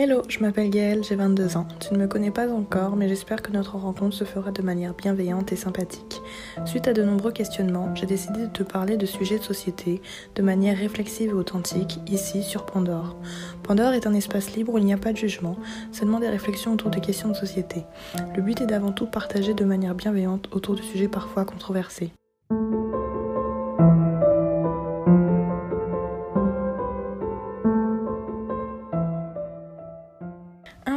Hello, je m'appelle Gaëlle, j'ai 22 ans. Tu ne me connais pas encore, mais j'espère que notre rencontre se fera de manière bienveillante et sympathique. Suite à de nombreux questionnements, j'ai décidé de te parler de sujets de société de manière réflexive et authentique, ici sur Pandore. Pandore est un espace libre où il n'y a pas de jugement, seulement des réflexions autour de questions de société. Le but est d'avant tout partager de manière bienveillante autour de sujets parfois controversés.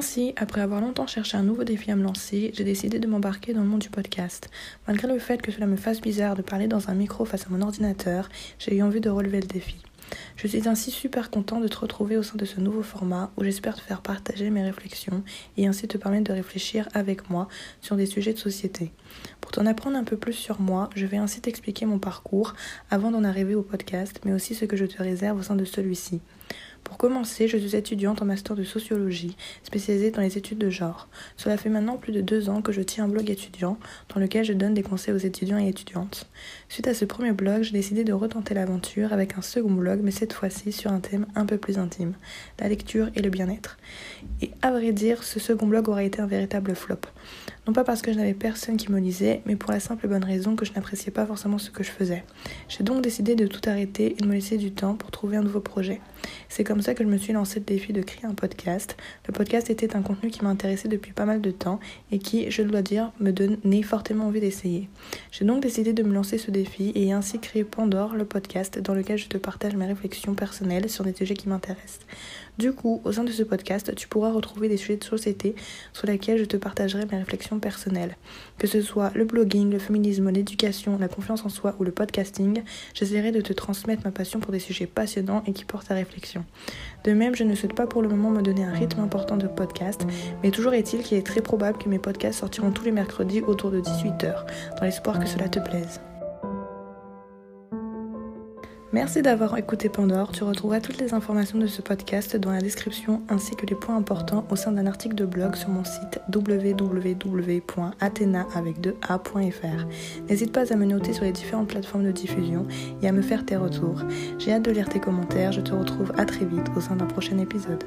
Ainsi, après avoir longtemps cherché un nouveau défi à me lancer, j'ai décidé de m'embarquer dans le monde du podcast. Malgré le fait que cela me fasse bizarre de parler dans un micro face à mon ordinateur, j'ai eu envie de relever le défi. Je suis ainsi super content de te retrouver au sein de ce nouveau format où j'espère te faire partager mes réflexions et ainsi te permettre de réfléchir avec moi sur des sujets de société. Pour t'en apprendre un peu plus sur moi, je vais ainsi t'expliquer mon parcours avant d'en arriver au podcast, mais aussi ce que je te réserve au sein de celui-ci. Pour commencer, je suis étudiante en master de sociologie, spécialisée dans les études de genre. Cela fait maintenant plus de deux ans que je tiens un blog étudiant, dans lequel je donne des conseils aux étudiants et étudiantes. Suite à ce premier blog, j'ai décidé de retenter l'aventure avec un second blog, mais cette fois-ci sur un thème un peu plus intime, la lecture et le bien-être. Et à vrai dire, ce second blog aurait été un véritable flop. Non pas parce que je n'avais personne qui me lisait, mais pour la simple bonne raison que je n'appréciais pas forcément ce que je faisais. J'ai donc décidé de tout arrêter et de me laisser du temps pour trouver un nouveau projet. C'est comme ça que je me suis lancé le défi de créer un podcast. Le podcast était un contenu qui m'intéressait depuis pas mal de temps et qui, je dois dire, me donnait fortement envie d'essayer. J'ai donc décidé de me lancer ce défi et ainsi créer Pandore, le podcast dans lequel je te partage mes réflexions personnelles sur des sujets qui m'intéressent. Du coup, au sein de ce podcast, tu pourras retrouver des sujets de société sur lesquels je te partagerai mes réflexions personnelles. Que ce soit le blogging, le féminisme, l'éducation, la confiance en soi ou le podcasting, j'essaierai de te transmettre ma passion pour des sujets passionnants et qui portent à réflexion. De même, je ne souhaite pas pour le moment me donner un rythme important de podcast, mais toujours est-il qu'il est très probable que mes podcasts sortiront tous les mercredis autour de 18h, dans l'espoir que cela te plaise. Merci d'avoir écouté Pandore. Tu retrouveras toutes les informations de ce podcast dans la description ainsi que les points importants au sein d'un article de blog sur mon site www.athena.fr. N'hésite pas à me noter sur les différentes plateformes de diffusion et à me faire tes retours. J'ai hâte de lire tes commentaires. Je te retrouve à très vite au sein d'un prochain épisode.